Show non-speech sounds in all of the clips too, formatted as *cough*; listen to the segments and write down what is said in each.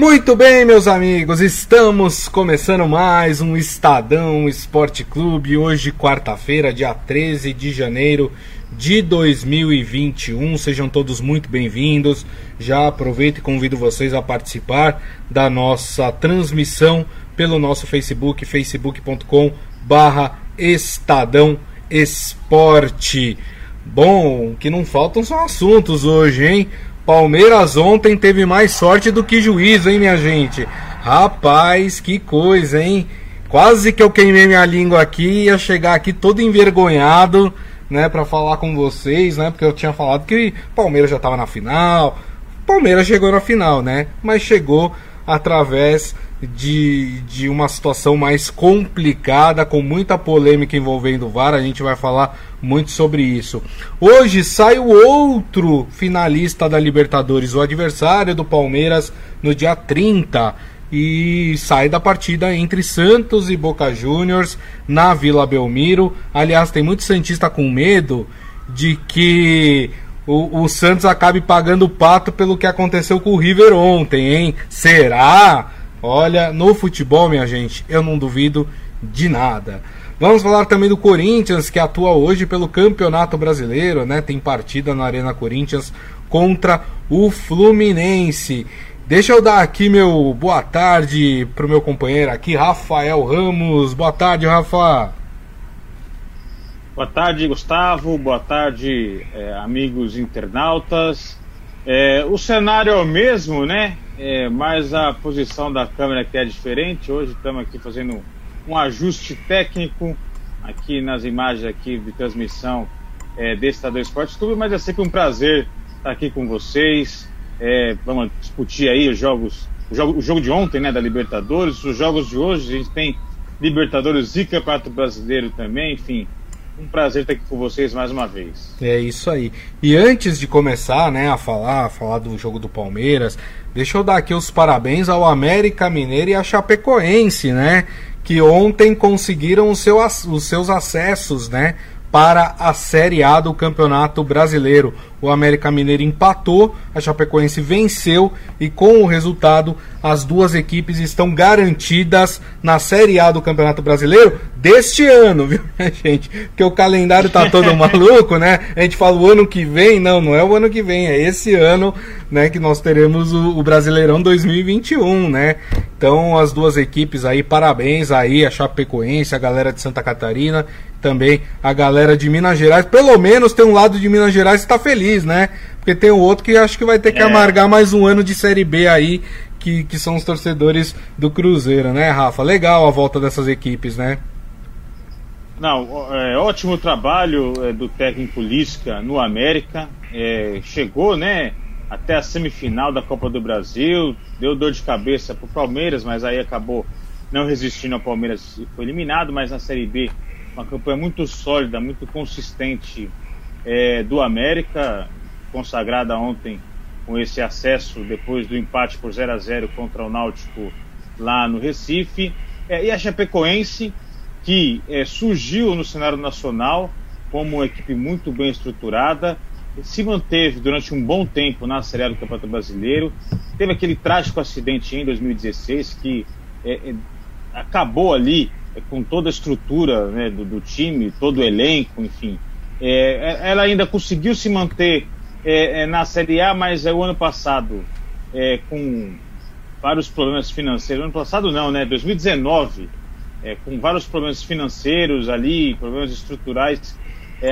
Muito bem, meus amigos, estamos começando mais um Estadão Esporte Clube. Hoje, quarta-feira, dia 13 de janeiro de 2021. Sejam todos muito bem-vindos. Já aproveito e convido vocês a participar da nossa transmissão pelo nosso Facebook, facebook.com/barra Estadão Esporte. Bom, que não faltam são assuntos hoje, hein? Palmeiras ontem teve mais sorte do que juízo, hein, minha gente? Rapaz, que coisa, hein? Quase que eu queimei minha língua aqui, ia chegar aqui todo envergonhado, né, para falar com vocês, né? Porque eu tinha falado que Palmeiras já tava na final. Palmeiras chegou na final, né? Mas chegou através de, de uma situação mais complicada, com muita polêmica envolvendo o VAR. A gente vai falar muito sobre isso. Hoje sai o outro finalista da Libertadores, o adversário do Palmeiras, no dia 30. E sai da partida entre Santos e Boca Juniors na Vila Belmiro. Aliás, tem muito Santista com medo de que o, o Santos acabe pagando o pato pelo que aconteceu com o River ontem, hein? Será? Olha, no futebol, minha gente, eu não duvido de nada. Vamos falar também do Corinthians, que atua hoje pelo Campeonato Brasileiro, né? Tem partida na Arena Corinthians contra o Fluminense. Deixa eu dar aqui meu boa tarde pro meu companheiro aqui, Rafael Ramos. Boa tarde, Rafa. Boa tarde, Gustavo. Boa tarde, é, amigos internautas. É, o cenário é o mesmo, né? É, mas a posição da câmera aqui é diferente. Hoje estamos aqui fazendo um ajuste técnico aqui nas imagens aqui de transmissão é, desse Estadão Esporte Clube, mas é sempre um prazer estar aqui com vocês. É, vamos discutir aí os jogos, o jogo, o jogo de ontem, né, da Libertadores, os jogos de hoje, a gente tem Libertadores e Campeonato Brasileiro também, enfim, um prazer estar aqui com vocês mais uma vez. É isso aí. E antes de começar, né, a falar, a falar do jogo do Palmeiras, deixa eu dar aqui os parabéns ao América Mineiro e à Chapecoense, né, que ontem conseguiram seu, os seus acessos, né, para a Série A do Campeonato Brasileiro. O América Mineiro empatou, a Chapecoense venceu e com o resultado as duas equipes estão garantidas na Série A do Campeonato Brasileiro deste ano, viu, *laughs* gente? Porque o calendário tá todo *laughs* maluco, né? A gente fala o ano que vem, não, não é o ano que vem, é esse ano, né, que nós teremos o, o Brasileirão 2021, né? Então, as duas equipes aí, parabéns aí, a Chapecoense, a galera de Santa Catarina, também a galera de Minas Gerais. Pelo menos tem um lado de Minas Gerais que está feliz, né? Porque tem o outro que acho que vai ter que é. amargar mais um ano de Série B aí, que, que são os torcedores do Cruzeiro, né, Rafa? Legal a volta dessas equipes, né? Não, é, ótimo trabalho é, do técnico Lisca no América. É, chegou, né? até a semifinal da Copa do Brasil, deu dor de cabeça para o Palmeiras, mas aí acabou não resistindo ao Palmeiras e foi eliminado, mas na Série B uma campanha muito sólida, muito consistente é, do América, consagrada ontem com esse acesso depois do empate por 0 a 0 contra o Náutico lá no Recife, é, e a Chapecoense, que é, surgiu no cenário nacional como uma equipe muito bem estruturada, se manteve durante um bom tempo na Série do Campeonato Brasileiro. Teve aquele trágico acidente em 2016 que é, é, acabou ali é, com toda a estrutura né, do, do, time, todo o elenco, enfim. É, é, ela ainda conseguiu se manter é, na Série A, mas é o ano passado, com vários problemas financeiros. Ano passado não, né? 2019, com vários problemas financeiros ali, problemas estruturais,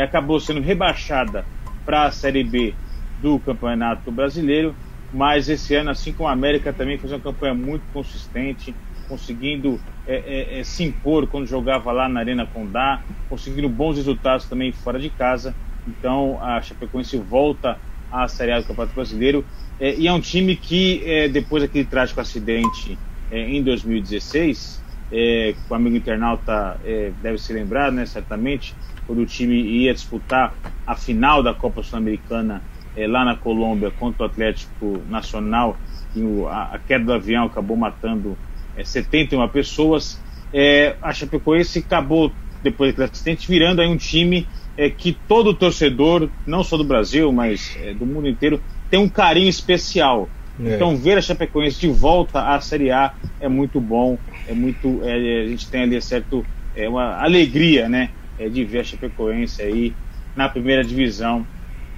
acabou sendo rebaixada para a Série B do Campeonato Brasileiro, mas esse ano, assim como a América, também fez uma campanha muito consistente, conseguindo é, é, é, se impor quando jogava lá na Arena Condá, conseguindo bons resultados também fora de casa. Então a Chapecoense volta à Série A do Campeonato Brasileiro é, e é um time que é, depois daquele trágico acidente em 2016, o amigo internauta deve se lembrar, né, certamente, quando o time ia disputar a final da Copa Sul-Americana é, lá na Colômbia contra o Atlético Nacional, e o, a, a, queda do avião acabou matando é, 71 pessoas. É, a Chapecoense acabou, depois daquele acidente, virando aí um time é, que todo torcedor, não só do Brasil, mas é, do mundo inteiro, tem um carinho especial. É. Então ver a Chapecoense de volta à Série A é muito bom, é muito, é, a gente tem ali certo, é uma alegria, né, é, de ver a Chapecoense aí na primeira divisão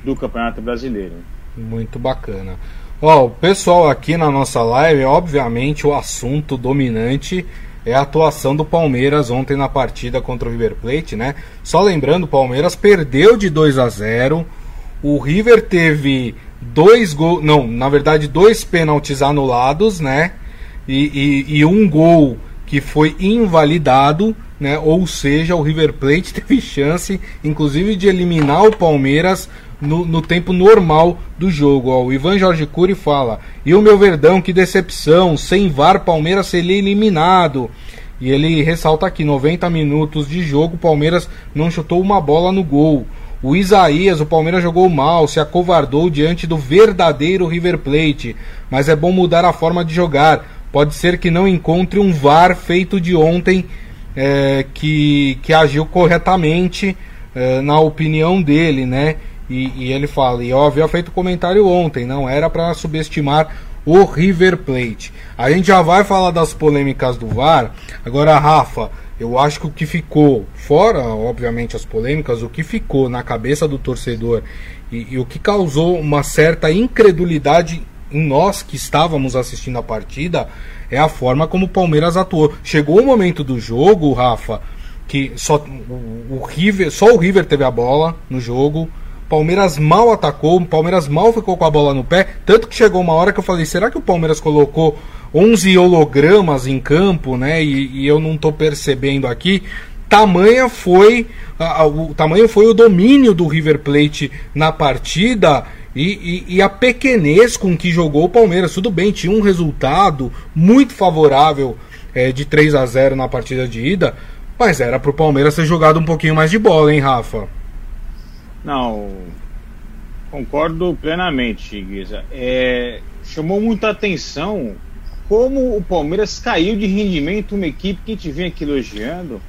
do Campeonato Brasileiro. Muito bacana. Ó, o pessoal aqui na nossa live, obviamente o assunto dominante é a atuação do Palmeiras ontem na partida contra o River Plate, né? Só lembrando, o Palmeiras perdeu de 2 a 0. O River teve dois gols, não, na verdade dois pênaltis anulados, né? E, e, e, um gol que foi invalidado, né? Ou seja, o River Plate *laughs* teve chance, inclusive, de eliminar o Palmeiras no, no tempo normal do jogo. Ó, o Ivan Jorge Cury fala: E o meu Verdão, que decepção, sem VAR, Palmeiras seria eliminado. E ele ressalta aqui: 90 minutos de jogo, Palmeiras não chutou uma bola no gol. O Isaías, o Palmeiras jogou mal, se acovardou diante do verdadeiro River Plate, mas é bom mudar a forma de jogar. Pode ser que não encontre um VAR feito de ontem é, que, que agiu corretamente, é, na opinião dele, né? E, e, ele fala, e eu havia feito comentário ontem, não era para subestimar o River Plate. A gente já vai falar das polêmicas do VAR. Agora, Rafa, eu acho que o que ficou, fora, obviamente, as polêmicas, o que ficou na cabeça do torcedor e, e o que causou uma certa incredulidade em nós que estávamos assistindo a partida é a forma como o Palmeiras atuou. Chegou o momento do jogo, Rafa, que só o, o River, só o River teve a bola no jogo. Palmeiras mal atacou, o Palmeiras mal ficou com a bola no pé, tanto que chegou uma hora que eu falei, será que o Palmeiras colocou 11 hologramas em campo, né? E, e eu não estou percebendo aqui. Tamanha foi a, a, o tamanho foi o domínio do River Plate na partida e, e, e, a pequenez com que jogou o Palmeiras. Tudo bem, tinha um resultado muito favorável é, de 3 a 0 na partida de ida, mas era para o Palmeiras ter jogado um pouquinho mais de bola, hein, Rafa? Não, concordo plenamente, Guisa. É, chamou muita atenção como o Palmeiras caiu de rendimento uma equipe que a gente vem aqui elogiando,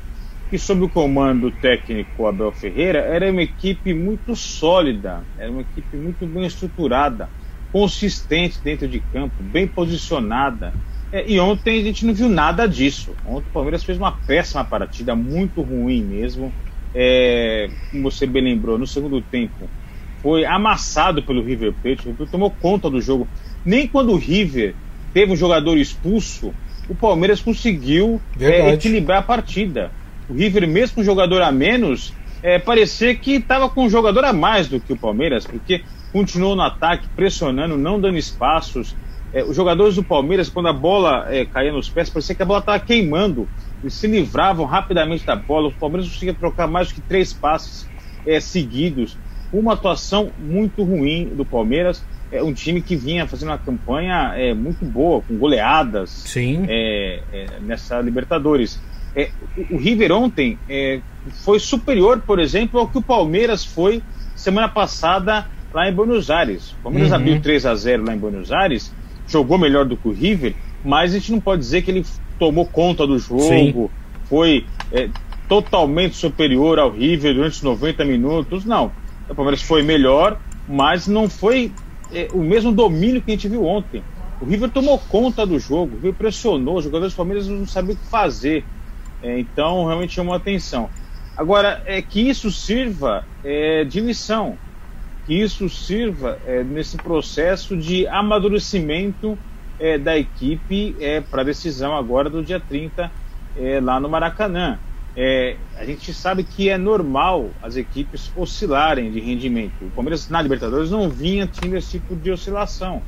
que sob o comando técnico Abel Ferreira era uma equipe muito sólida, era uma equipe muito bem estruturada, consistente dentro de campo, bem posicionada. É, e ontem a gente não viu nada disso. Ontem o Palmeiras fez uma péssima partida, muito ruim mesmo é, como você bem lembrou, no segundo tempo, foi amassado pelo River Plate, o River tomou conta do jogo. Nem quando o River teve um jogador expulso, o Palmeiras conseguiu é, equilibrar a partida. O River, mesmo com um jogador a menos, é, parecia que estava com um jogador a mais do que o Palmeiras, porque continuou no ataque, pressionando, não dando espaços. É, os jogadores do Palmeiras, quando a bola é, caía nos pés, parecia que a bola estava queimando eles se livravam rapidamente da bola. O Palmeiras conseguia trocar mais do que três passes é, seguidos. Uma atuação muito ruim do Palmeiras. É um time que vinha fazendo uma campanha é, muito boa, com goleadas Sim. É, nessa Libertadores. É, o, River ontem foi superior, por exemplo, ao que o Palmeiras foi semana passada lá em Buenos Aires. O Palmeiras uhum. abriu 3 a 0 lá em Buenos Aires, jogou melhor do que o River, mas a gente não pode dizer que ele tomou conta do jogo, Sim. foi é, totalmente superior ao River durante os 90 minutos. Não. O Palmeiras foi melhor, mas não foi é, o mesmo domínio que a gente viu ontem. O River tomou conta do jogo, o River pressionou, os jogadores do Palmeiras não sabiam o que fazer. É, então, realmente chamou atenção. Agora, é que isso sirva é, de lição, que isso sirva é, nesse processo de amadurecimento é, da equipe é, para a decisão agora do dia 30 é, lá no Maracanã. É, a gente sabe que é normal as equipes oscilarem de rendimento. O Palmeiras na Libertadores não vinha tendo esse tipo de oscilação.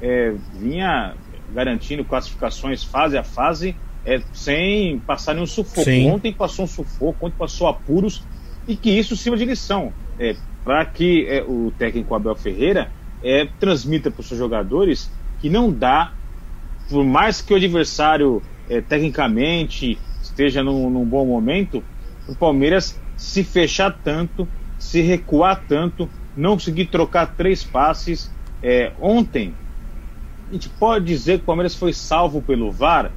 É, vinha garantindo classificações fase a fase é, sem passar nenhum sufoco. Sim. Ontem passou um sufoco, ontem passou apuros e que isso sirva de lição é, para que é, o técnico Abel Ferreira é, transmita para os seus jogadores que não dá, por mais que o adversário é, tecnicamente esteja num, num bom momento, o Palmeiras se fechar tanto, se recuar tanto, não conseguir trocar três passes. É, ontem, a gente pode dizer que o Palmeiras foi salvo pelo VAR,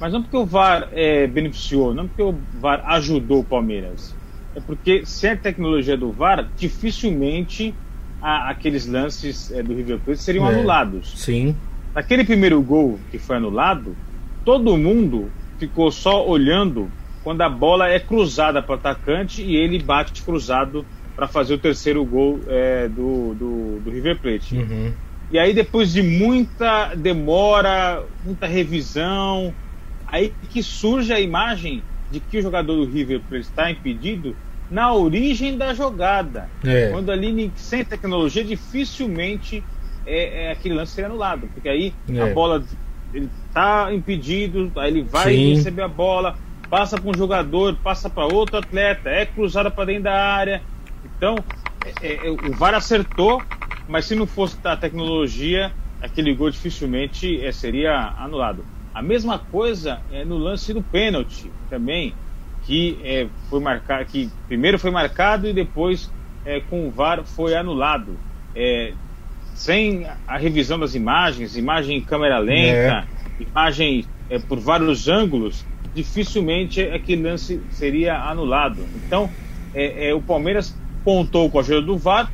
mas não porque o VAR é, beneficiou, não porque o VAR ajudou o Palmeiras. É porque sem a tecnologia do VAR, dificilmente a, aqueles lances é, do River Plate seriam é, anulados. Sim. Naquele primeiro gol que foi anulado, todo mundo ficou só olhando quando a bola é cruzada para o atacante e ele bate cruzado para fazer o terceiro gol é, do, do, do, River Plate. Uhum. E aí, depois de muita demora, muita revisão, aí que surge a imagem de que o jogador do River Plate está impedido na origem da jogada. É. Quando ali, sem tecnologia, dificilmente é, é aquele lance seria anulado. Porque aí é. a bola ele está impedido, aí ele vai Sim. receber a bola, passa para um jogador, passa para outro atleta, é cruzada para dentro da área. Então, é, é, o VAR acertou, mas se não fosse a tecnologia, aquele gol dificilmente é, seria anulado. A mesma coisa é no lance do pênalti também, que é, foi marcado, que primeiro foi marcado e depois é, com o VAR foi anulado. É, sem a revisão das imagens, imagem em câmera lenta, é. imagem é, por vários ângulos, dificilmente aquele lance seria anulado. Então, é, é, o Palmeiras pontou com a ajuda do VAR,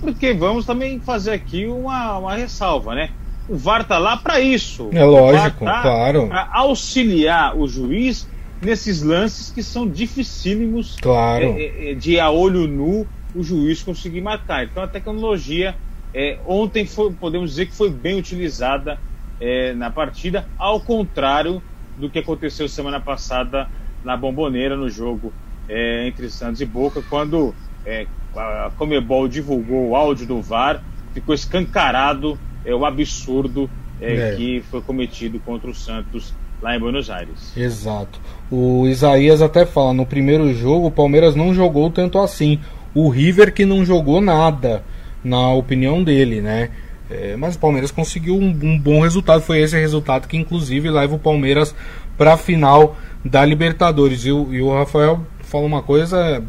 porque vamos também fazer aqui uma, uma ressalva, né? O VAR está lá para isso. É lógico, tá claro. Para auxiliar o juiz nesses lances que são dificílimos claro. É, é, de a olho nu o juiz conseguir marcar. Então a tecnologia é, ontem foi, podemos dizer que foi bem utilizada é, na partida, ao contrário do que aconteceu semana passada na Bomboneira, no jogo é, entre Santos e Boca, quando é, a Comebol divulgou o áudio do VAR, ficou escancarado é, o absurdo é, é. que foi cometido contra o Santos lá em Buenos Aires. Exato. O Isaías até fala, no primeiro jogo o Palmeiras não jogou tanto assim. O River que não jogou nada na opinião dele, né? É, mas o Palmeiras conseguiu um, um, bom resultado. Foi esse resultado que, inclusive, leva o Palmeiras para a final da Libertadores. E o, e o, Rafael falou uma coisa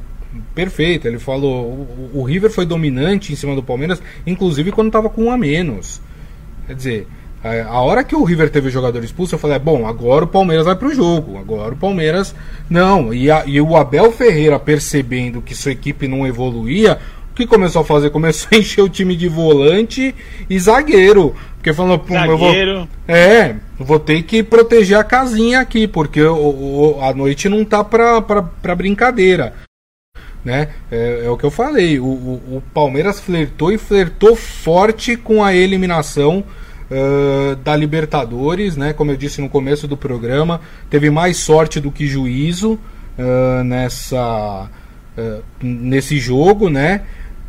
perfeita. Ele falou: o, o, River foi dominante em cima do Palmeiras, inclusive quando estava com um a menos. Quer dizer, a, hora que o River teve o jogador expulso, eu falei: é, bom, agora o Palmeiras vai para o jogo. Agora o Palmeiras. Não. E, a, e o Abel Ferreira percebendo que sua equipe não evoluía, que começou a fazer? Começou a encher o time de volante e zagueiro. Porque falou, pô, eu vou. É, vou ter que proteger a casinha aqui, porque a noite não tá pra, pra, pra brincadeira. Né? É, é o que eu falei. O, o, o, Palmeiras flertou e flertou forte com a eliminação uh, da Libertadores, né? Como eu disse no começo do programa, teve mais sorte do que juízo uh, nessa. Uh, nesse jogo, né?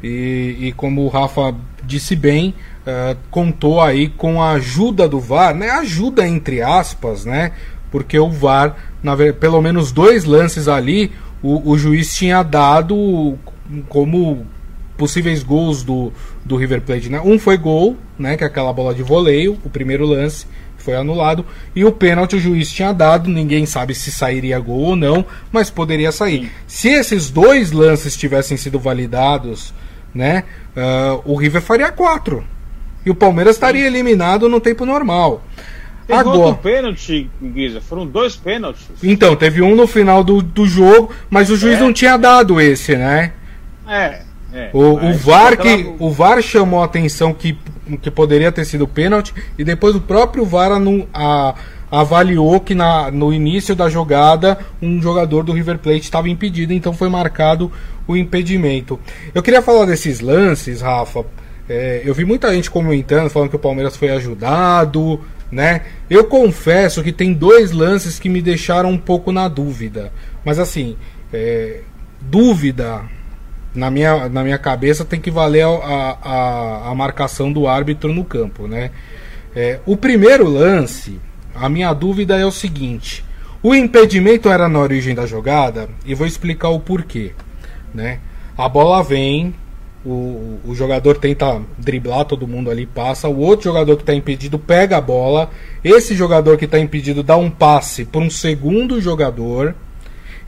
E, e como o Rafa disse bem, uh, contou aí com a ajuda do VAR, né? Ajuda entre aspas, né? Porque o VAR, na, pelo menos dois lances ali, o, o juiz tinha dado como possíveis gols do, do River Plate, né? Um foi gol, né? Que é aquela bola de voleio, o primeiro lance foi anulado e o pênalti o juiz tinha dado, ninguém sabe se sairia gol ou não, mas poderia sair. Sim. Se esses dois lances tivessem sido validados né? Uh, o River faria 4. E o Palmeiras estaria eliminado no tempo normal. Teve Agora, outro pênalti, Guiza. Foram dois pênaltis. Então, teve um no final do, do jogo, mas o juiz é. não tinha dado esse, né? É. é o, o, VAR que, o VAR chamou a atenção que, que poderia ter sido pênalti e depois o próprio VAR a, avaliou que na, no início da jogada um jogador do River Plate estava impedido, então foi marcado o impedimento. Eu queria falar desses lances, Rafa. É, eu vi muita gente comentando, falando que o Palmeiras foi ajudado, né? Eu confesso que tem dois lances que me deixaram um pouco na dúvida. Mas assim, é, dúvida na minha, na minha cabeça tem que valer a, a, a marcação do árbitro no campo, né? É, o primeiro lance, a minha dúvida é o seguinte: o impedimento era na origem da jogada e vou explicar o porquê, né? A bola vem, o, o jogador tenta driblar todo mundo ali, passa, o outro jogador que está impedido pega a bola, esse jogador que está impedido dá um passe para um segundo jogador,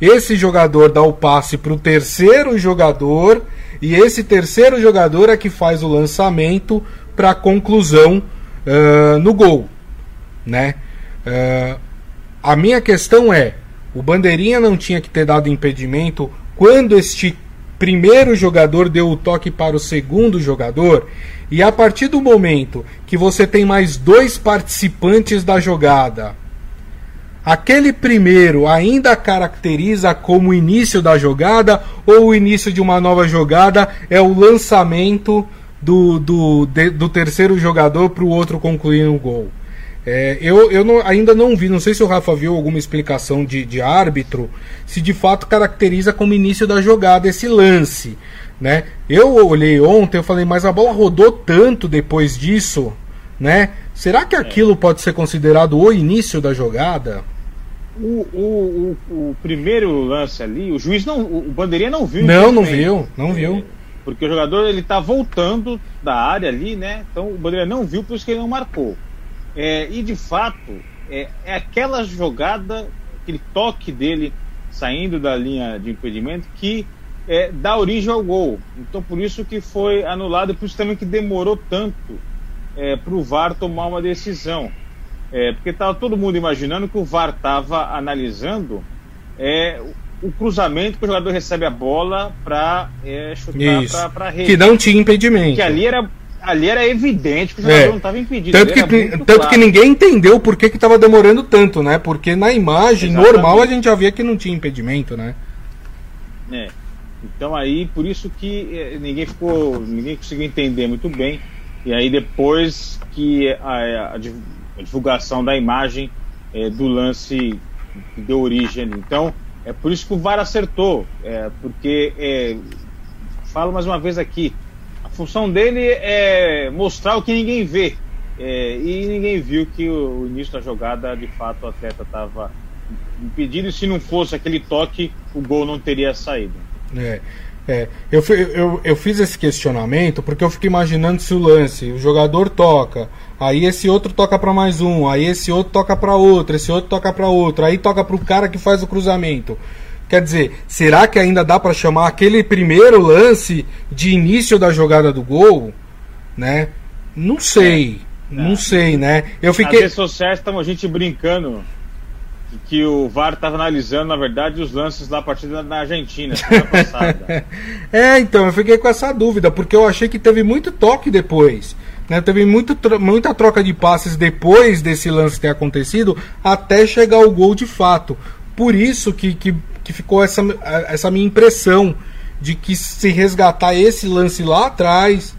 esse jogador dá o passe para o terceiro jogador e esse terceiro jogador é que faz o lançamento para a conclusão uh, no gol, né? Uh, a minha questão é: o Bandeirinha não tinha que ter dado impedimento quando este primeiro jogador deu o toque para o segundo jogador, e a partir do momento que você tem mais dois participantes da jogada, aquele primeiro ainda caracteriza como início da jogada ou o início de uma nova jogada é o lançamento do, do, de, do terceiro jogador para o outro concluir o um gol. É, eu eu não, ainda não vi, não sei se o Rafa viu alguma explicação de, de árbitro, se de fato caracteriza como início da jogada esse lance. Né? Eu olhei ontem, eu falei, mas a bola rodou tanto depois disso, né? Será que aquilo pode ser considerado o início da jogada? O, o, o, o primeiro lance ali, o juiz não, o bandeirinha não viu. Não, não viu, não viu. É, porque o jogador ele tá voltando da área ali, né? Então o bandeirinha não viu, por isso que ele não marcou. É, e de fato, é, é aquela jogada, aquele toque dele saindo da linha de impedimento que é, dá origem ao gol. Então por isso que foi anulado, por isso também que demorou tanto é, para o VAR tomar uma decisão. É, porque estava todo mundo imaginando que o VAR estava analisando é, o cruzamento que o jogador recebe a bola para chutar para a rede. Que não tinha impedimento. Que ali era ali era evidente que o jogador é. não estava impedido. Tanto, que, tanto claro. que ninguém entendeu por que estava demorando tanto, né? Porque na imagem Exatamente. normal a gente já via que não tinha impedimento, né? É. Então aí, por isso que é, ninguém ficou, ninguém conseguiu entender muito bem. E aí depois que a, a, divulgação da imagem é, do lance deu origem. Então é por isso que o VAR acertou, é, porque é, falo mais uma vez aqui, função dele é mostrar o que ninguém vê. É, e ninguém viu que o, o, início da jogada, de fato, o atleta estava impedido. E se não fosse aquele toque, o gol não teria saído. É. É, eu, eu, eu fiz esse questionamento porque eu fico imaginando se o lance, o jogador toca, aí esse outro toca para mais um, aí esse outro toca para outro, esse outro toca para outro, aí toca para o cara que faz o cruzamento. Quer dizer, será que ainda dá para chamar aquele primeiro lance de início da jogada do gol? Né? Não sei. É. Não sei, né? Eu fiquei. Nas redes sociais estamos a gente brincando que o VAR estava analisando, na verdade, os lances da partida na Argentina, *laughs* passada. é, então, eu fiquei com essa dúvida, porque eu achei que teve muito toque depois. Né? Teve muito, muita troca de passes depois desse lance ter acontecido, até chegar o gol de fato. Por isso que, que que ficou essa, essa minha impressão de que se resgatar esse lance lá atrás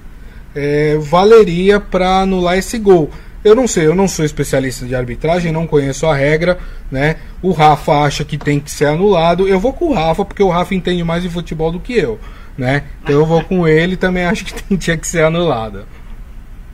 é, valeria para anular esse gol. Eu não sei, eu não sou especialista de arbitragem, não conheço a regra, né? O Rafa acha que tem que ser anulado. Eu vou com o Rafa porque o Rafa entende mais de futebol do que eu, né? Então eu vou com ele, também acho que *laughs* tinha que ser anulado.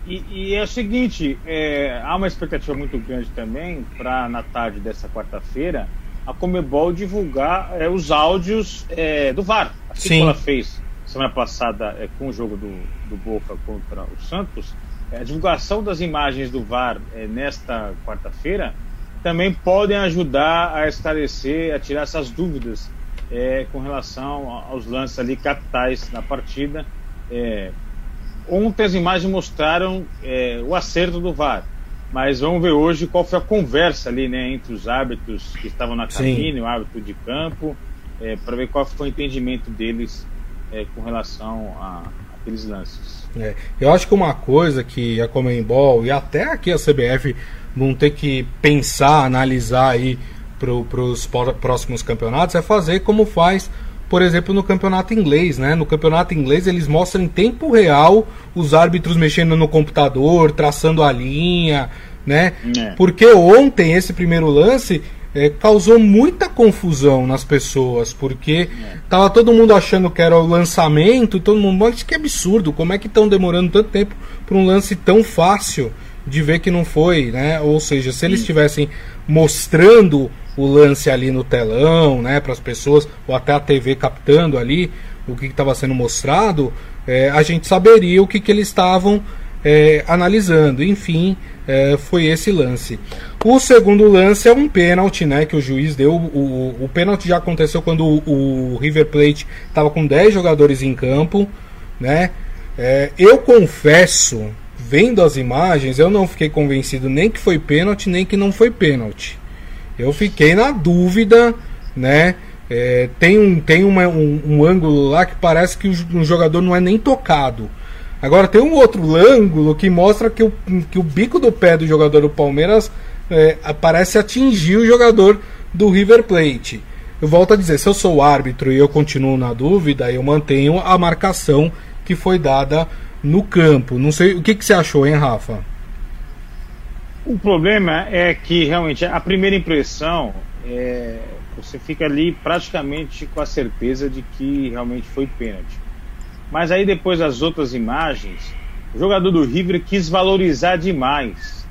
E, e, é o seguinte, é, há uma expectativa muito grande também para na tarde dessa quarta-feira a Comebol divulgar é, os áudios é, do VAR. Assim Sim. como ela fez semana passada é, com o jogo do, do Boca contra o Santos, é, a divulgação das imagens do VAR é, nesta quarta-feira também podem ajudar a esclarecer, a tirar essas dúvidas é, com relação aos lances ali capitais na partida. ontem as imagens mostraram o acerto do VAR mas vamos ver hoje qual foi a conversa ali, né, entre os árbitros que estavam na cabine, Sim. o árbitro de campo, é, para ver qual foi o entendimento deles é, com relação a, aqueles lances. É, eu acho que uma coisa que a Comembol e até aqui a CBF vão ter que pensar, analisar aí para os próximos campeonatos é fazer como faz por exemplo, no campeonato inglês, né? No campeonato inglês eles mostram em tempo real os árbitros mexendo no computador, traçando a linha, né? É. Porque ontem esse primeiro lance é, causou muita confusão nas pessoas, porque é. tava todo mundo achando que era o lançamento, todo mundo, mas que absurdo, como é que estão demorando tanto tempo para um lance tão fácil de ver que não foi, né? Ou seja, se eles estivessem mostrando o lance ali no telão, né, para as pessoas, ou até a TV captando ali o que estava sendo mostrado, é, a gente saberia o que, que eles estavam é, analisando. Enfim, é, foi esse lance. O segundo lance é um pênalti, né, que o juiz deu. O, o, o pênalti já aconteceu quando o, o River Plate estava com 10 jogadores em campo, né? É, eu confesso, vendo as imagens, eu não fiquei convencido nem que foi pênalti, nem que não foi pênalti. Eu fiquei na dúvida, né? é, tem, um, tem uma, um, um, ângulo lá que parece que o, jogador não é nem tocado. Agora tem um outro ângulo que mostra que o, que o bico do pé do jogador do Palmeiras é, parece atingir o jogador do River Plate. Eu volto a dizer, se eu sou o árbitro e eu continuo na dúvida, eu mantenho a marcação que foi dada no campo. Não sei o que, que você achou, hein, Rafa? O problema é que realmente a primeira impressão é, você fica ali praticamente com a certeza de que realmente foi pênalti. Mas aí depois as outras imagens, o jogador do River quis valorizar demais.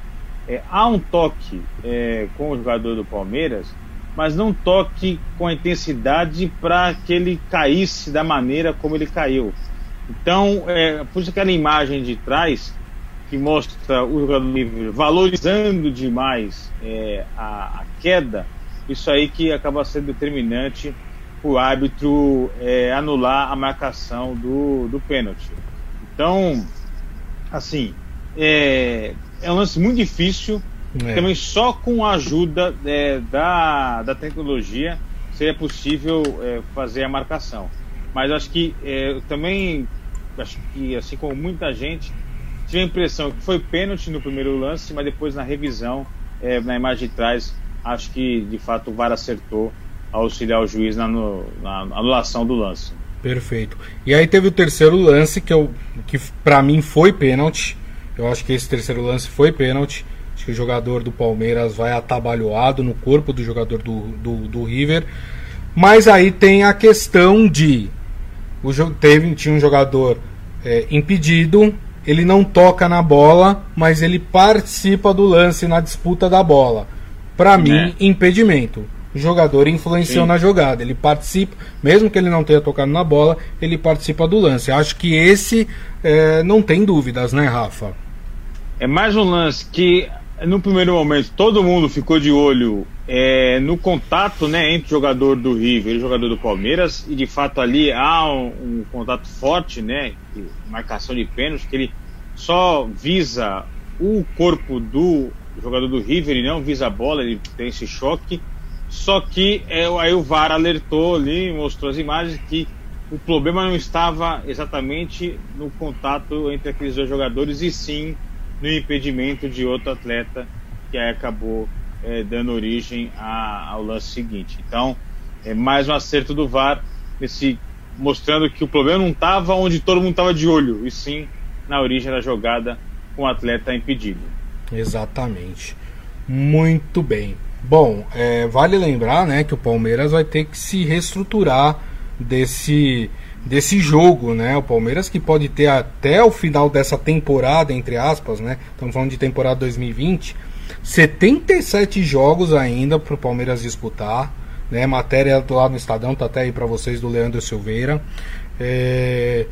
É, há um toque é, com o jogador do Palmeiras, mas não toque com a intensidade para que ele caísse da maneira como ele caiu. Então, é, por isso aquela imagem de trás que mostra o jogador livre valorizando demais é, a, a, queda, isso aí que acaba sendo determinante para o árbitro é, anular a marcação do, do pênalti. Então, assim, é, é um lance muito difícil, é. também só com a ajuda é, da, da tecnologia seria possível é, fazer a marcação. Mas acho que também, acho que assim como muita gente, tive a impressão que foi pênalti no primeiro lance, mas depois na revisão, é, na imagem de trás, acho que de fato o VAR acertou ao auxiliar o juiz na, no, na anulação do lance. Perfeito. E aí teve o terceiro lance que, eu, que para mim foi pênalti. Eu acho que esse terceiro lance foi pênalti. Acho que o jogador do Palmeiras vai atabalhoado no corpo do jogador do, do, do River. Mas aí tem a questão de. O, teve, tinha um jogador é, impedido, ele não toca na bola, mas ele participa do lance na disputa da bola. Para mim, é. impedimento. O jogador influenciou Sim. na jogada, ele participa, mesmo que ele não tenha tocado na bola, ele participa do lance. Acho que esse é, não tem dúvidas, né, Rafa? É mais um lance que no primeiro momento todo mundo ficou de olho é, no contato né, entre o jogador do River e o jogador do Palmeiras, e de fato ali há um, um contato forte, né, marcação de pênalti, que ele só visa o corpo do jogador do River e não visa a bola, ele tem esse choque. Só que é, aí o VAR alertou ali, mostrou as imagens que o problema não estava exatamente no contato entre aqueles dois jogadores, e sim no impedimento de outro atleta que aí acabou é, dando origem a, ao lance seguinte. Então, é mais um acerto do VAR, esse, mostrando que o problema não estava onde todo mundo estava de olho, e sim na origem da jogada com o atleta impedido. Exatamente. Muito bem. Bom, é, vale lembrar né, que o Palmeiras vai ter que se reestruturar desse desse jogo, né? O Palmeiras que pode ter até o final dessa temporada, entre aspas, né? Estamos falando de temporada 2020, 77 jogos ainda para o Palmeiras disputar, né? Matéria lado no Estadão tá até aí para vocês do Leandro Silveira. É...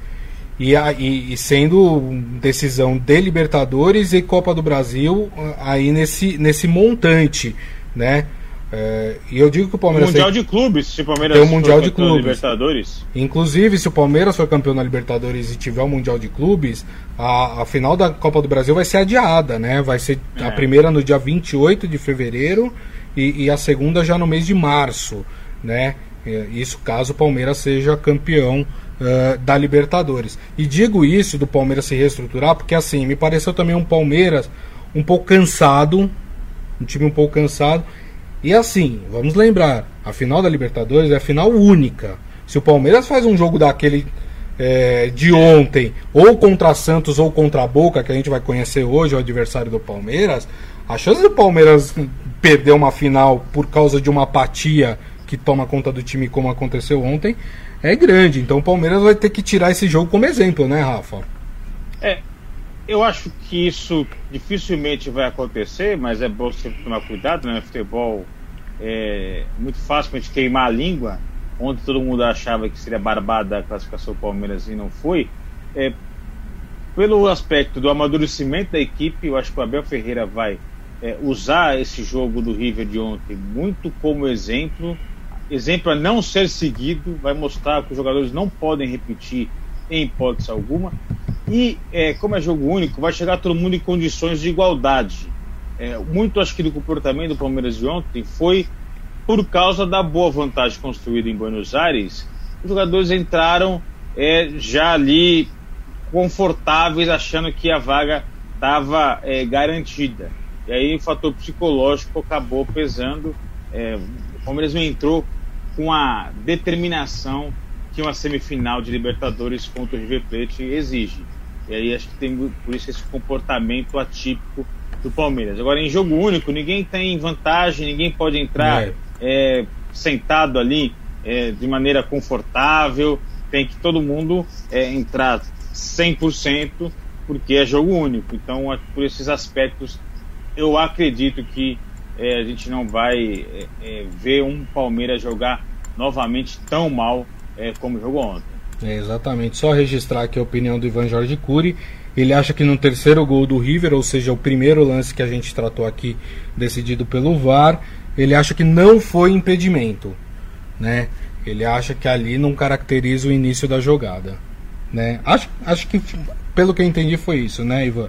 E, e, e, sendo decisão de Libertadores e Copa do Brasil aí nesse, nesse montante, né? É, e eu digo que o Palmeiras. Mundial tem, de Clubes, se o Palmeiras tem o Mundial de Clubes. Libertadores. Inclusive, se o Palmeiras for campeão na Libertadores e tiver o Mundial de Clubes, a, a final da Copa do Brasil vai ser adiada, né? Vai ser é. a primeira no dia 28 de fevereiro e, e a segunda já no mês de março, né? Isso caso o Palmeiras seja campeão uh, da Libertadores. E digo isso do Palmeiras se reestruturar porque assim, me pareceu também um Palmeiras um pouco cansado, um time um pouco cansado e assim, vamos lembrar, a final da Libertadores é a final única. Se o Palmeiras faz um jogo daquele é, de ontem, ou contra Santos ou contra Boca, que a gente vai conhecer hoje, o adversário do Palmeiras, a chance do Palmeiras perder uma final por causa de uma apatia que toma conta do time, como aconteceu ontem, é grande. Então o Palmeiras vai ter que tirar esse jogo como exemplo, né, Rafa? É, eu acho que isso dificilmente vai acontecer, mas é bom sempre tomar cuidado, né? Futebol é muito fácil a gente queimar a língua, onde todo mundo achava que seria barbada a classificação do Palmeiras e não foi. É, pelo aspecto do amadurecimento da equipe, eu acho que o Abel Ferreira vai é, usar esse jogo do River de ontem muito como exemplo, exemplo a não ser seguido, vai mostrar que os jogadores não podem repetir em hipótese alguma. E é, como é jogo único, vai chegar todo mundo em condições de igualdade. É, muito acho que do comportamento do Palmeiras de ontem foi por causa da boa vantagem construída em Buenos Aires, os jogadores entraram é, já ali confortáveis, achando que a vaga estava é, garantida. E aí o fator psicológico acabou pesando. É, o Palmeiras não entrou com a determinação que uma semifinal de Libertadores contra o River Plate exige. E aí acho que tem por isso esse comportamento atípico do Palmeiras. Agora, em jogo único, ninguém tem vantagem, ninguém pode entrar é. É, sentado ali é, de maneira confortável. Tem que todo mundo é, entrar 100% porque é jogo único. Então, por esses aspectos, eu acredito que é, a gente não vai é, ver um Palmeiras jogar novamente tão mal como jogou ontem. É, exatamente. Só registrar aqui a opinião do Ivan Jorge Cury. Ele acha que no terceiro gol do River, ou seja, o primeiro lance que a gente tratou aqui, decidido pelo VAR, ele acha que não foi impedimento, né? Ele acha que ali não caracteriza o início da jogada, né? Acho, acho que, pelo que eu entendi, foi isso, né, Ivan?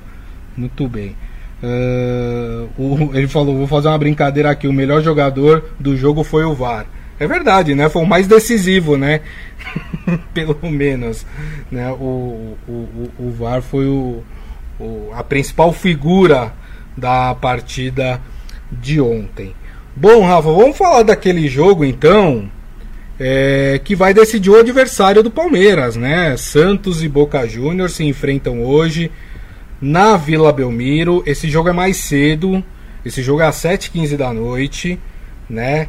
Muito bem. Uh, o, ele falou: vou fazer uma brincadeira aqui. O melhor jogador do jogo foi o VAR. É verdade, né? Foi o mais decisivo, né? *laughs* Pelo menos. Né? O, o, o, VAR foi o, o, a principal figura da partida de ontem. Bom, Rafa, vamos falar daquele jogo então. É, que vai decidir o adversário do Palmeiras, né? Santos e Boca Juniors se enfrentam hoje na Vila Belmiro. Esse jogo é mais cedo. Esse jogo é às 7h15 da noite, né?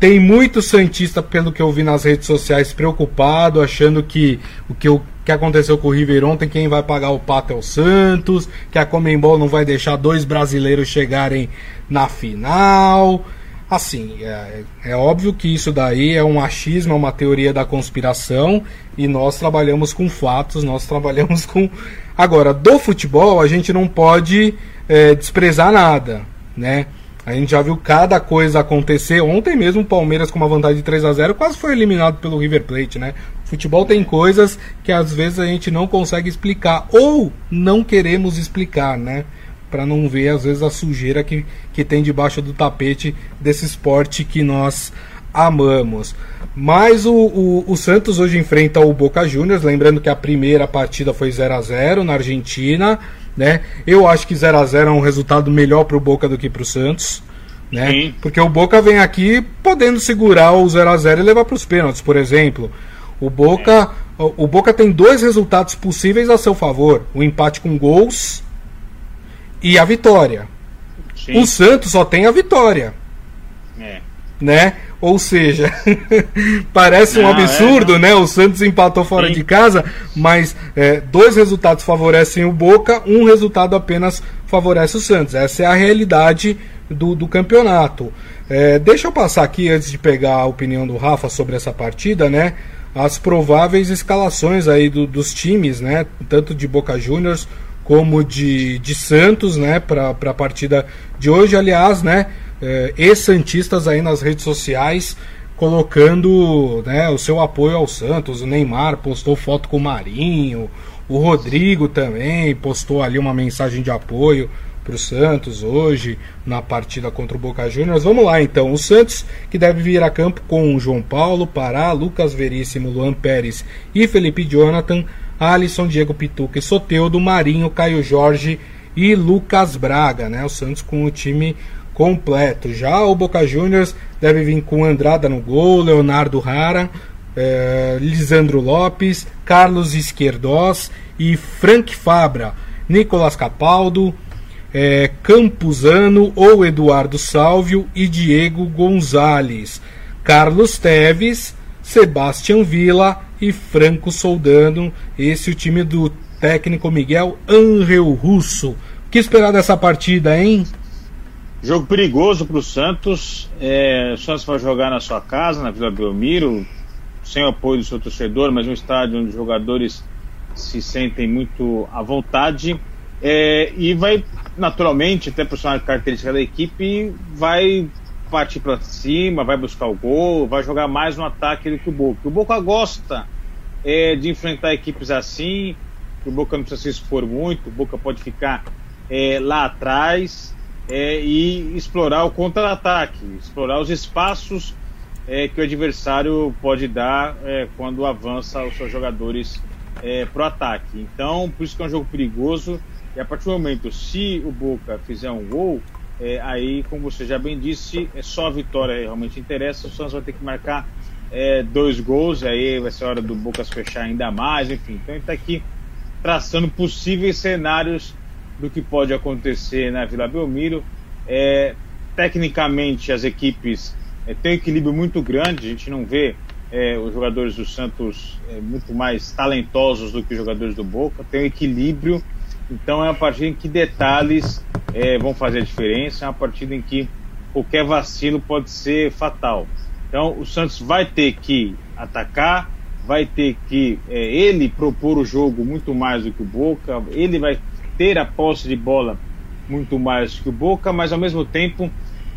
Tem muito Santista, pelo que eu vi nas redes sociais, preocupado, achando que o que, o que aconteceu com o River ontem, quem vai pagar o pato é o Santos, que a Comembol não vai deixar dois brasileiros chegarem na final. Assim, é, é óbvio que isso daí é um achismo, é uma teoria da conspiração, e nós trabalhamos com fatos, nós trabalhamos com. Agora, do futebol, a gente não pode é, desprezar nada, né? A gente já viu cada coisa acontecer. Ontem mesmo o Palmeiras com uma vantagem de 3 a 0 quase foi eliminado pelo River Plate, né? Futebol tem coisas que às vezes a gente não consegue explicar ou não queremos explicar, né? Para não ver às vezes a sujeira que, que tem debaixo do tapete desse esporte que nós amamos. Mas o, o, o, Santos hoje enfrenta o Boca Juniors, lembrando que a primeira partida foi 0 a 0 na Argentina né? Eu acho que 0 a 0 é um resultado melhor para o Boca do que para o Santos, né? Sim. Porque o Boca vem aqui podendo segurar o 0 a 0 e levar para os pênaltis, por exemplo. O Boca, é. o Boca tem dois resultados possíveis a seu favor: o empate com gols e a vitória. Sim. O Santos só tem a vitória. É. Né? Ou seja, *laughs* parece um absurdo, é, né? O Santos empatou fora Sim. de casa, mas é, dois resultados favorecem o Boca, um resultado apenas favorece o Santos. Essa é a realidade do, do campeonato. É, deixa eu passar aqui, antes de pegar a opinião do Rafa sobre essa partida, né? As prováveis escalações aí do, dos times, né? Tanto de Boca Juniors como de, de Santos, né? Para a partida de hoje. Aliás, né? É, e-santistas aí nas redes sociais colocando né, o seu apoio ao Santos. O Neymar postou foto com o Marinho, o Rodrigo também postou ali uma mensagem de apoio para o Santos hoje na partida contra o Boca Juniors. Vamos lá então. O Santos que deve vir a campo com João Paulo, Pará, Lucas Veríssimo, Luan Pérez e Felipe Jonathan, Alisson, Diego Pituca e Soteudo, Marinho, Caio Jorge e Lucas Braga. Né? O Santos com o time completo. Já o Boca Juniors deve vir com Andrada no gol, Leonardo Rara, eh, Lisandro Lopes, Carlos Esquerdós e Frank Fabra, Nicolas Capaldo, eh, Campuzano ou Eduardo Salvio e Diego Gonzalez, Carlos Teves, Sebastião Villa e Franco Soldano. Esse é o time do técnico Miguel Angel Russo. O que esperar dessa partida, hein? Jogo perigoso para o Santos. É, o Santos vai jogar na sua casa, na Vila Belmiro, sem o apoio do seu torcedor, mas um estádio onde os jogadores se sentem muito à vontade. É, e vai, naturalmente, até por ser uma característica da equipe, vai partir para cima, vai buscar o gol, vai jogar mais no ataque do que o Boca. O Boca gosta é, de enfrentar equipes assim, o Boca não precisa se expor muito, o Boca pode ficar é, lá atrás é, e explorar o contra-ataque, explorar os espaços é, que o adversário pode dar é, quando avança os seus jogadores é, para o ataque. Então, por isso que é um jogo perigoso. E a partir do momento, se o Boca fizer um gol, é, aí, como você já bem disse, é só a vitória realmente interessa. O Santos vai ter que marcar é, dois gols, aí vai ser hora do Boca se fechar ainda mais, enfim. Então, ele está aqui traçando possíveis cenários do que pode acontecer na Vila Belmiro. É, tecnicamente, as equipes é, têm um equilíbrio muito grande, a gente não vê é, os jogadores do Santos é, muito mais talentosos do que os jogadores do Boca, tem um equilíbrio, então é uma partida em que detalhes é, vão fazer a diferença, é uma partida em que qualquer vacilo pode ser fatal. Então o Santos vai ter que atacar, vai ter que é, ele propor o jogo muito mais do que o Boca, ele vai ter a posse de bola muito mais que o Boca, mas ao mesmo tempo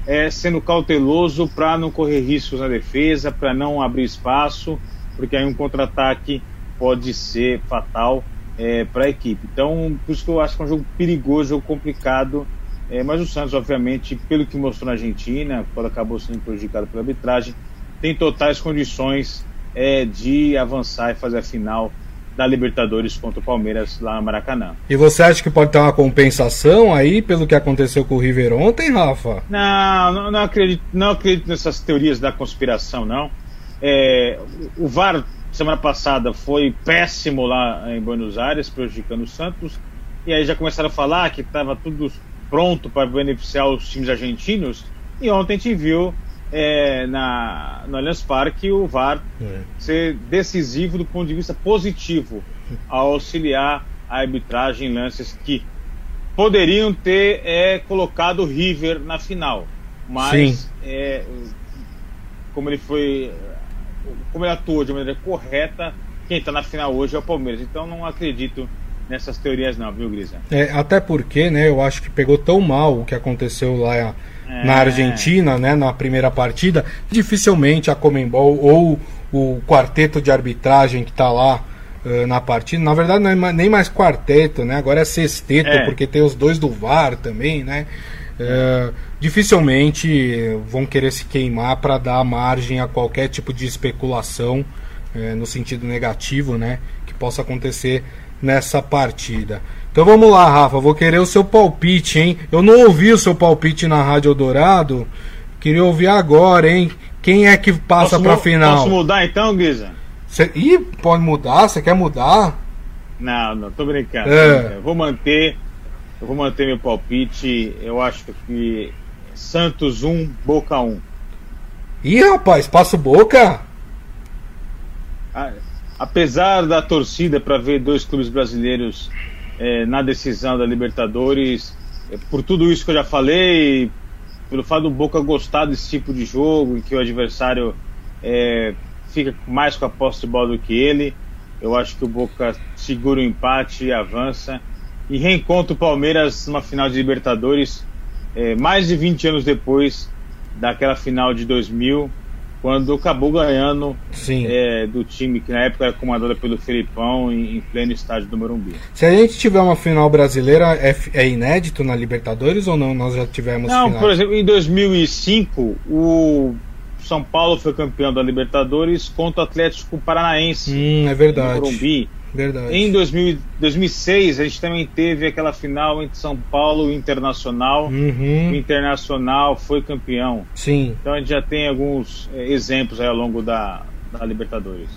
é, sendo cauteloso para não correr riscos na defesa, para não abrir espaço, porque aí um contra-ataque pode ser fatal é, para a equipe. Então, por isso que eu acho que é um jogo perigoso, jogo complicado. É, mas o Santos, obviamente, pelo que mostrou na Argentina, quando acabou sendo prejudicado pela arbitragem, tem totais condições é, de avançar e fazer a final da Libertadores contra o Palmeiras lá no Maracanã. E você acha que pode ter uma compensação aí pelo que aconteceu com o River ontem, Rafa? Não, não, não acredito, não acredito nessas teorias da conspiração, não. É, o VAR semana passada foi péssimo lá em Buenos Aires, prejudicando o Santos, e aí já começaram a falar que estava tudo pronto para beneficiar os times argentinos, e ontem a gente viu é, na, no Allianz Parque o VAR é. ser decisivo do ponto de vista positivo ao auxiliar a arbitragem em lances que poderiam ter é, colocado o River na final, mas é, como ele foi, como ele atuou de maneira correta, quem está na final hoje é o Palmeiras. Então não acredito nessas teorias não, viu, Grisa? É, até porque, né, eu acho que pegou tão mal o que aconteceu lá. Na Argentina, né, na primeira partida, dificilmente a Comembol ou o quarteto de arbitragem que está lá uh, na partida, na verdade não é nem mais quarteto, né, agora é sexteto, é. porque tem os dois do VAR também, né, uh, dificilmente vão querer se queimar para dar margem a qualquer tipo de especulação uh, no sentido negativo, né, que possa acontecer nessa partida. Então vamos lá, Rafa, vou querer o seu palpite, hein? Eu não ouvi o seu palpite na Rádio Eldorado, queria ouvir agora, hein? Quem é que passa para final? Posso mudar então, Guiza? Cê... Ih, pode mudar? Você quer mudar? Não, não, tô brincando. É. Eu vou manter, eu vou manter meu palpite. Eu acho que Santos 1, Boca 1. Ih, rapaz, passa o Boca? Ah, apesar da torcida para ver dois clubes brasileiros é, na decisão da Libertadores, é, por tudo isso que eu já falei, pelo fato do Boca gostar desse tipo de jogo, em que o adversário é, fica mais com a posse de bola do que ele, eu acho que o Boca segura o empate e avança e reencontra o Palmeiras numa final de Libertadores é, mais de 20 anos depois daquela final de 2000 quando acabou ganhando é, do time que na época era comandado pelo Felipão em, em, pleno estádio do Morumbi. Se a gente tiver uma final brasileira, é, é inédito na Libertadores ou não? Nós já tivemos Não, finais? por exemplo, em 2005, o São Paulo foi campeão da Libertadores contra o Atlético Paranaense. Hum, é verdade. No Morumbi. Verdade. Em 2000, 2006, a gente também teve aquela final entre São Paulo e Internacional. Uhum. O Internacional foi campeão. Sim. Então a gente já tem alguns é, exemplos ao longo da, da Libertadores.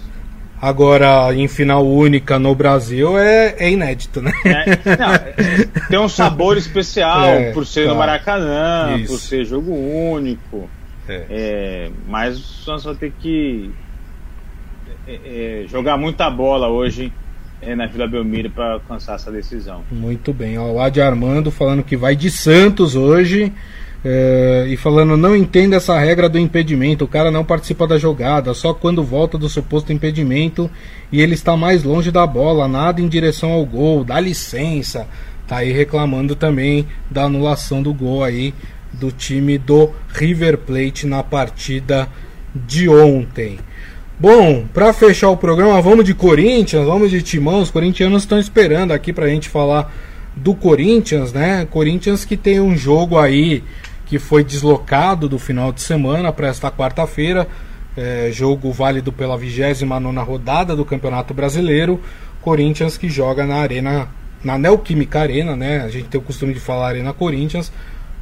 Agora, em final única no Brasil é, é inédito, né? É, não, é, tem um sabor especial *laughs* é, por ser tá. no Maracanã, Isso. por ser jogo único. É. é mas o Santos vai ter que jogar muita bola hoje na Vila Belmiro para alcançar essa decisão. Muito bem. Ó, o Adi Armando falando que vai de Santos hoje. É, e falando, não entendo essa regra do impedimento, o cara não participa da jogada, só quando volta do suposto impedimento e ele está mais longe da bola, nada em direção ao gol, dá licença. Tá aí reclamando também da anulação do gol aí do time do River Plate na partida de ontem. Bom, para fechar o programa, vamos de Corinthians, vamos de Timão. Os corintianos estão esperando aqui para a gente falar do Corinthians, né? Corinthians que tem um jogo aí que foi deslocado do final de semana para esta quarta-feira. É, jogo válido pela 29 rodada do Campeonato Brasileiro. Corinthians que joga na Arena, na Neoquímica Arena, né? A gente tem o costume de falar Arena Corinthians,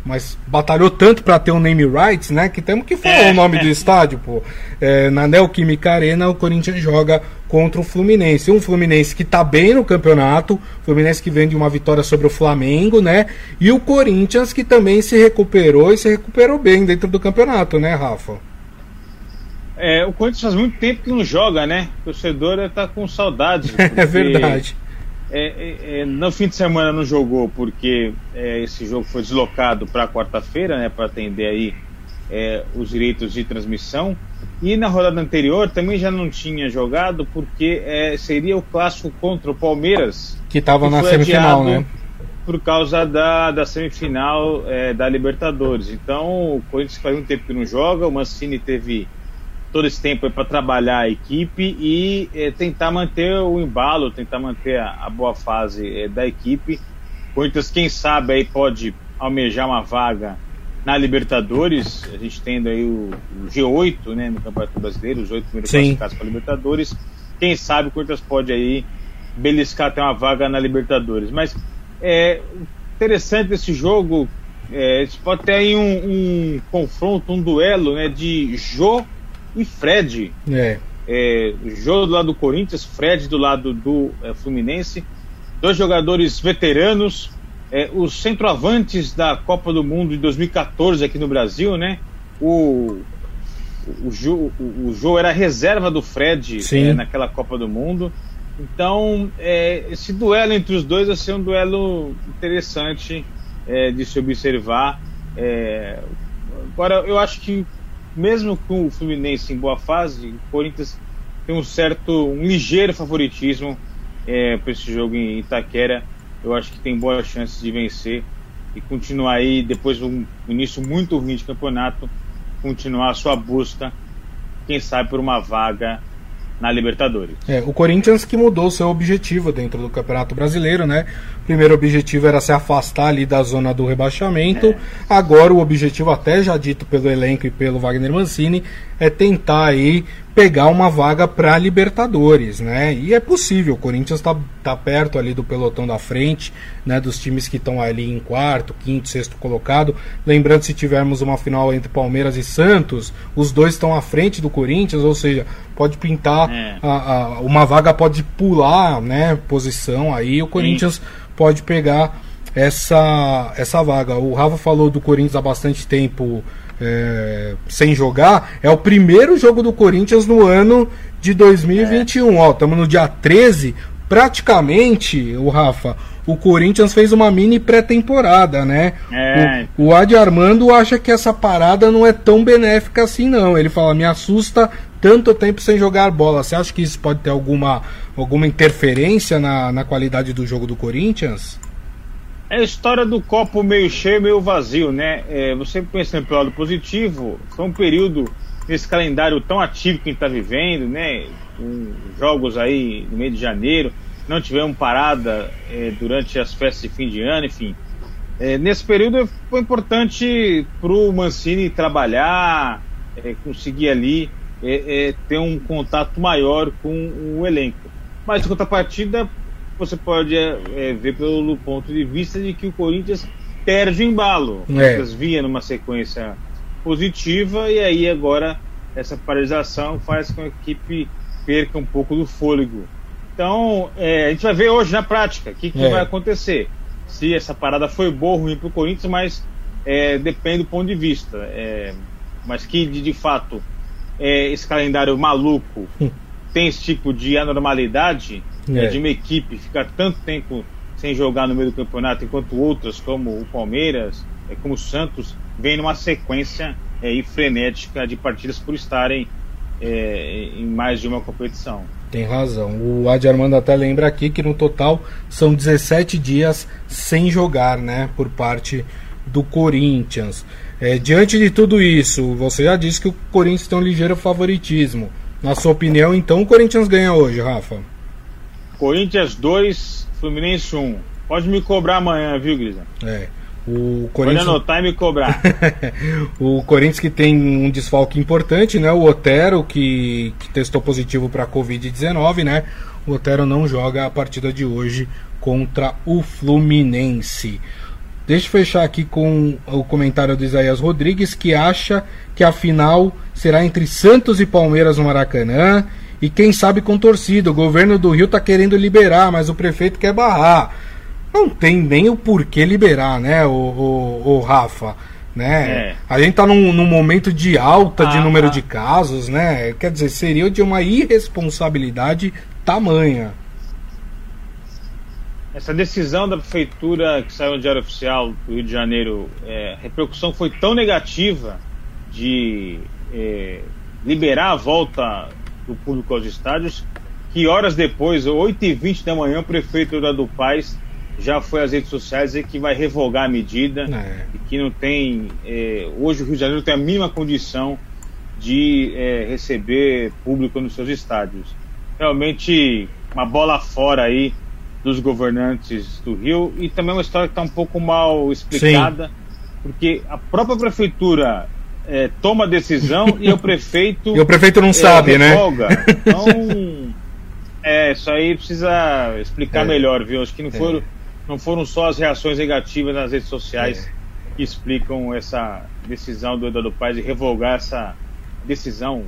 mas batalhou tanto para ter um name rights, né? Que temos que falar é, o nome é. do estádio, pô. É, na Neoquímica Arena, o Corinthians joga contra o Fluminense. Um Fluminense que tá bem no campeonato, Fluminense que vem de uma vitória sobre o Flamengo, né? E o Corinthians que também se recuperou e se recuperou bem dentro do campeonato, né, Rafa? É, o Corinthians faz muito tempo que não joga, né? O torcedor está com saudades. *laughs* é verdade. É, é, é, no fim de semana não jogou porque é, esse jogo foi deslocado para quarta-feira, né? Para atender aí é, os direitos de transmissão. E na rodada anterior também já não tinha jogado porque seria o clássico contra o Palmeiras. Que estava na semifinal, né? Por causa da, da semifinal da Libertadores. Então o Corinthians faz um tempo que não joga, o Mancini teve todo esse tempo para trabalhar a equipe e é, tentar manter o embalo, tentar manter a, a boa fase é, da equipe. Corinthians, quem sabe, aí pode almejar uma vaga na Libertadores. A gente tendo aí o, o G8 né, no Campeonato Brasileiro, os oito primeiros classificados para Libertadores. Quem sabe o Corinthians pode aí beliscar até uma vaga na Libertadores. Mas é interessante esse jogo. É, pode ter aí um, um confronto, um duelo né, de Jô e Fred. É. É, jogo do lado do Corinthians, Fred do lado do é, Fluminense. Dois jogadores veteranos, é, os centroavantes da Copa do Mundo de 2014 aqui no Brasil, né? O, o, o, o Jô era reserva do Fred é, naquela Copa do Mundo. Então, é, esse duelo entre os dois vai ser um duelo interessante é, de se observar. Agora, eu acho que mesmo com o Fluminense em boa fase, o Corinthians tem um certo, um ligeiro favoritismo é, para esse jogo em Itaquera. Eu acho que tem boas chances de vencer e continuar aí, depois de um início muito ruim de campeonato, continuar a sua busca, quem sabe por uma vaga na Libertadores. É, o Corinthians que mudou seu objetivo dentro do Campeonato Brasileiro, né? O primeiro objetivo era se afastar ali da zona do rebaixamento. É. Agora o objetivo, até já dito pelo elenco e pelo Wagner Mancini, é tentar aí pegar uma vaga para Libertadores, né? E é possível, o Corinthians está tá perto ali do pelotão da frente, né? Dos times que estão ali em quarto, quinto, sexto colocado. Lembrando, se tivermos uma final entre Palmeiras e Santos, os dois estão à frente do Corinthians, ou seja, pode pintar é. a, a, uma vaga pode pular, né? Posição aí, o Corinthians Sim. pode pegar essa essa vaga. O Rafa falou do Corinthians há bastante tempo é, sem jogar, é o primeiro jogo do Corinthians no ano de 2021. É. Ó, estamos no dia 13, praticamente, o Rafa, o Corinthians fez uma mini pré-temporada, né? É. O, o Adi Armando acha que essa parada não é tão benéfica assim, não. Ele fala, me assusta tanto tempo sem jogar bola. Você acha que isso pode ter alguma, alguma interferência na, na qualidade do jogo do Corinthians? É a história do copo meio cheio, meio vazio, né? É, você pensando pelo lado positivo, foi um período nesse calendário tão ativo que a gente está vivendo, né? Com jogos aí no meio de janeiro, não tivemos parada é, durante as festas de fim de ano, enfim. É, nesse período foi importante para o Mancini trabalhar, é, conseguir ali é, é, ter um contato maior com o elenco. Mas, em contrapartida, você pode é, é, ver pelo ponto de vista de que o Corinthians perde o embalo. O é. Corinthians vinha numa sequência positiva e aí agora essa paralisação faz com que a equipe perca um pouco do fôlego. Então, é, a gente vai ver hoje na prática o que, que é. vai acontecer. Se essa parada foi boa ou ruim para o Corinthians, mas é, depende do ponto de vista. É, mas que de, de fato esse calendário maluco hum. tem esse tipo de anormalidade, é. de uma equipe ficar tanto tempo sem jogar no meio do campeonato, enquanto outras, como o Palmeiras, é, como o Santos, vem numa sequência é, frenética de partidas por estarem é, em mais de uma competição. Tem razão. O Adi Armando até lembra aqui que no total são 17 dias sem jogar, né, por parte do Corinthians. É, diante de tudo isso, você já disse que o Corinthians tem um ligeiro favoritismo. Na sua opinião, então o Corinthians ganha hoje, Rafa? Corinthians 2, Fluminense 1. Pode me cobrar amanhã, viu, Grisa? É. O Corinthians... Pode anotar e me cobrar. *laughs* o Corinthians que tem um desfalque importante, né? O Otero, que, que testou positivo para Covid-19, né? O Otero não joga a partida de hoje contra o Fluminense. Deixa eu fechar aqui com o comentário do Isaías Rodrigues, que acha que a final será entre Santos e Palmeiras no Maracanã. E quem sabe com torcida. O governo do Rio está querendo liberar, mas o prefeito quer barrar não tem nem o porquê liberar, né, o, o, o Rafa? Né? É. A gente está num, num, momento de alta ah, de número ah. de casos, né? Quer dizer, seria de uma irresponsabilidade tamanha. Essa decisão da prefeitura que saiu no Diário Oficial do Rio de Janeiro, é, a repercussão foi tão negativa de é, liberar a volta do público aos estádios que horas depois, 8h20 da manhã, o prefeito da do Paz já foi às redes sociais dizer que vai revogar a medida é. e que não tem. É, hoje o Rio de Janeiro tem a mínima condição de é, receber público nos seus estádios. Realmente uma bola fora aí dos governantes do Rio e também uma história que está um pouco mal explicada, Sim. porque a própria prefeitura é, toma a decisão e o *laughs* prefeito. e o prefeito não sabe, né? revoga. né? Então. *laughs* É, isso aí precisa explicar é. melhor, viu? Acho que não foram, é não foram só as reações negativas nas redes sociais é. que explicam essa decisão do Eduardo Paes de revogar essa decisão,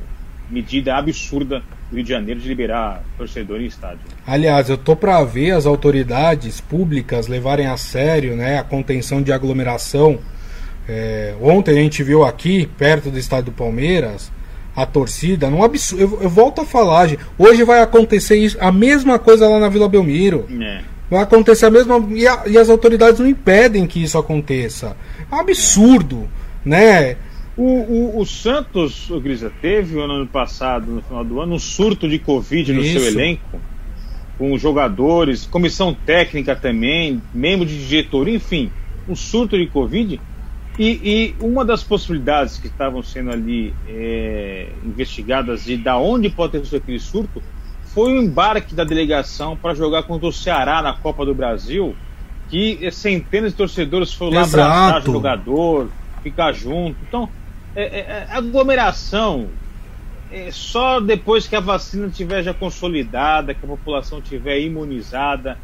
medida absurda do Rio de Janeiro de liberar torcedor em estádio. Aliás, eu tô para ver as autoridades públicas levarem a sério né, a contenção de aglomeração. É, ontem a gente viu aqui, perto do estádio do Palmeiras, a torcida, num absurdo. Eu, eu, volto a falar, gente, hoje vai acontecer isso, a mesma coisa lá na Vila Belmiro. É. Vai acontecer a mesma. E, a, e, as autoridades não impedem que isso aconteça. É um absurdo, né? O, o, o Santos, o Grisa, teve no ano passado, no final do ano, um surto de Covid no isso. seu elenco, com jogadores, comissão técnica também, membro de diretoria, enfim, um surto de Covid. E, e, uma das possibilidades que estavam sendo ali é, investigadas de da onde pode ter sido aquele surto foi o embarque da delegação para jogar contra o Ceará na Copa do Brasil, que centenas de torcedores foram lá abraçar o jogador, ficar junto. Então, é, é, é, aglomeração é só depois que a vacina estiver já consolidada, que a população estiver imunizada,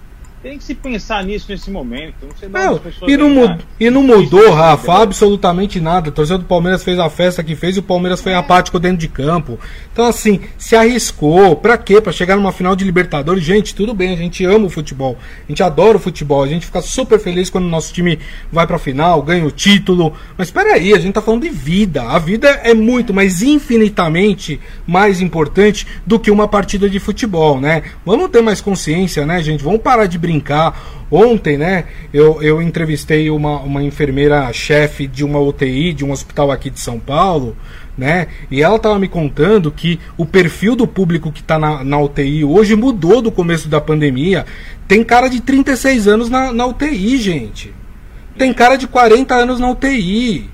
tem que se pensar nisso nesse momento. Não sei não, e, não mud, e não mudou, Rafa, absolutamente nada. A torcida do Palmeiras fez a festa que fez e o Palmeiras foi é. apático dentro de campo. Então, assim, se arriscou. Pra quê? Pra chegar numa final de Libertadores. Gente, tudo bem, a gente ama o futebol. A gente adora o futebol. A gente fica super feliz quando o nosso time vai pra final, ganha o título. Mas peraí, a gente tá falando de vida. A vida é muito, mas infinitamente mais importante do que uma partida de futebol, né? Vamos ter mais consciência, né, gente? Vamos parar de brincar brincar. Ontem, né, eu, eu entrevistei uma, uma enfermeira-chefe de uma UTI, de um hospital aqui de São Paulo, né, e ela estava me contando que o perfil do público que está na, na UTI hoje mudou do começo da pandemia. Tem cara de 36 anos na, na UTI, gente. Tem cara de 40 anos na UTI.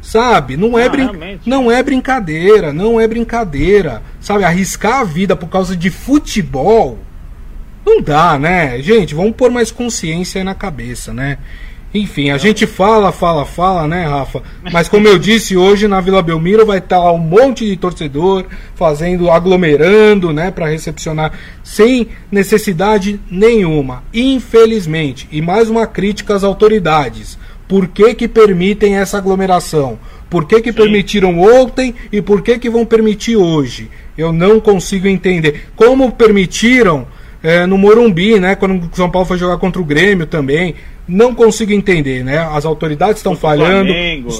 Sabe? Não é, ah, brin não é brincadeira, não é brincadeira. Sabe? Arriscar a vida por causa de futebol não dá, né? Gente, vamos pôr mais consciência aí na cabeça, né? Enfim, a gente fala, fala, fala, né, Rafa? Mas como eu disse, hoje na Vila Belmiro vai estar lá um monte de torcedor fazendo, aglomerando, né, para recepcionar sem necessidade nenhuma. Infelizmente. E mais uma crítica às autoridades. Por que que permitem essa aglomeração? Por que que Sim. permitiram ontem e por que que vão permitir hoje? Eu não consigo entender. Como permitiram é, no Morumbi, né? Quando o São Paulo foi jogar contra o Grêmio também. Não consigo entender, né? As autoridades estão falhando.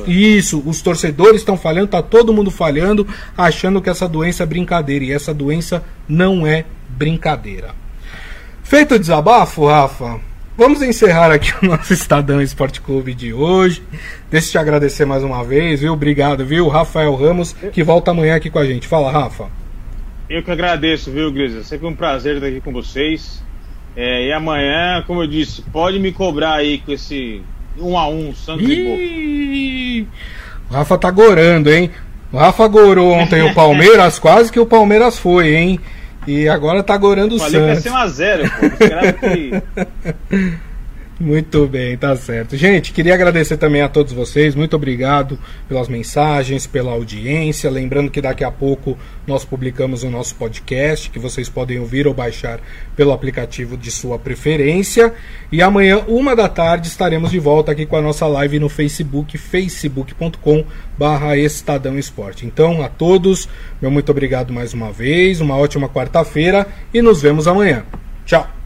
Isso, os torcedores estão falhando, tá todo mundo falhando, achando que essa doença é brincadeira. E essa doença não é brincadeira. Feito o desabafo, Rafa, vamos encerrar aqui *laughs* o nosso Estadão Esporte Clube de hoje. Deixa eu te agradecer mais uma vez, viu? Obrigado, viu? Rafael Ramos, que volta amanhã aqui com a gente. Fala, Rafa. Eu que agradeço, viu, Grisa? Sempre um prazer estar aqui com vocês. É, e amanhã, como eu disse, pode me cobrar aí com esse um a um, Santos e O Rafa tá gorando, hein? O Rafa gorou ontem o Palmeiras, *laughs* quase que o Palmeiras foi, hein? E agora tá gorando o Santos. Falei *laughs* que ia ser 1x0, pô. Que... Muito bem, tá certo. Gente, queria agradecer também a todos vocês. Muito obrigado pelas mensagens, pela audiência. Lembrando que daqui a pouco nós publicamos o nosso podcast, que vocês podem ouvir ou baixar pelo aplicativo de sua preferência. E amanhã, uma da tarde, estaremos de volta aqui com a nossa live no Facebook, facebook.com barra Estadão Esporte. Então, a todos, meu muito obrigado mais uma vez, uma ótima quarta-feira e nos vemos amanhã. Tchau!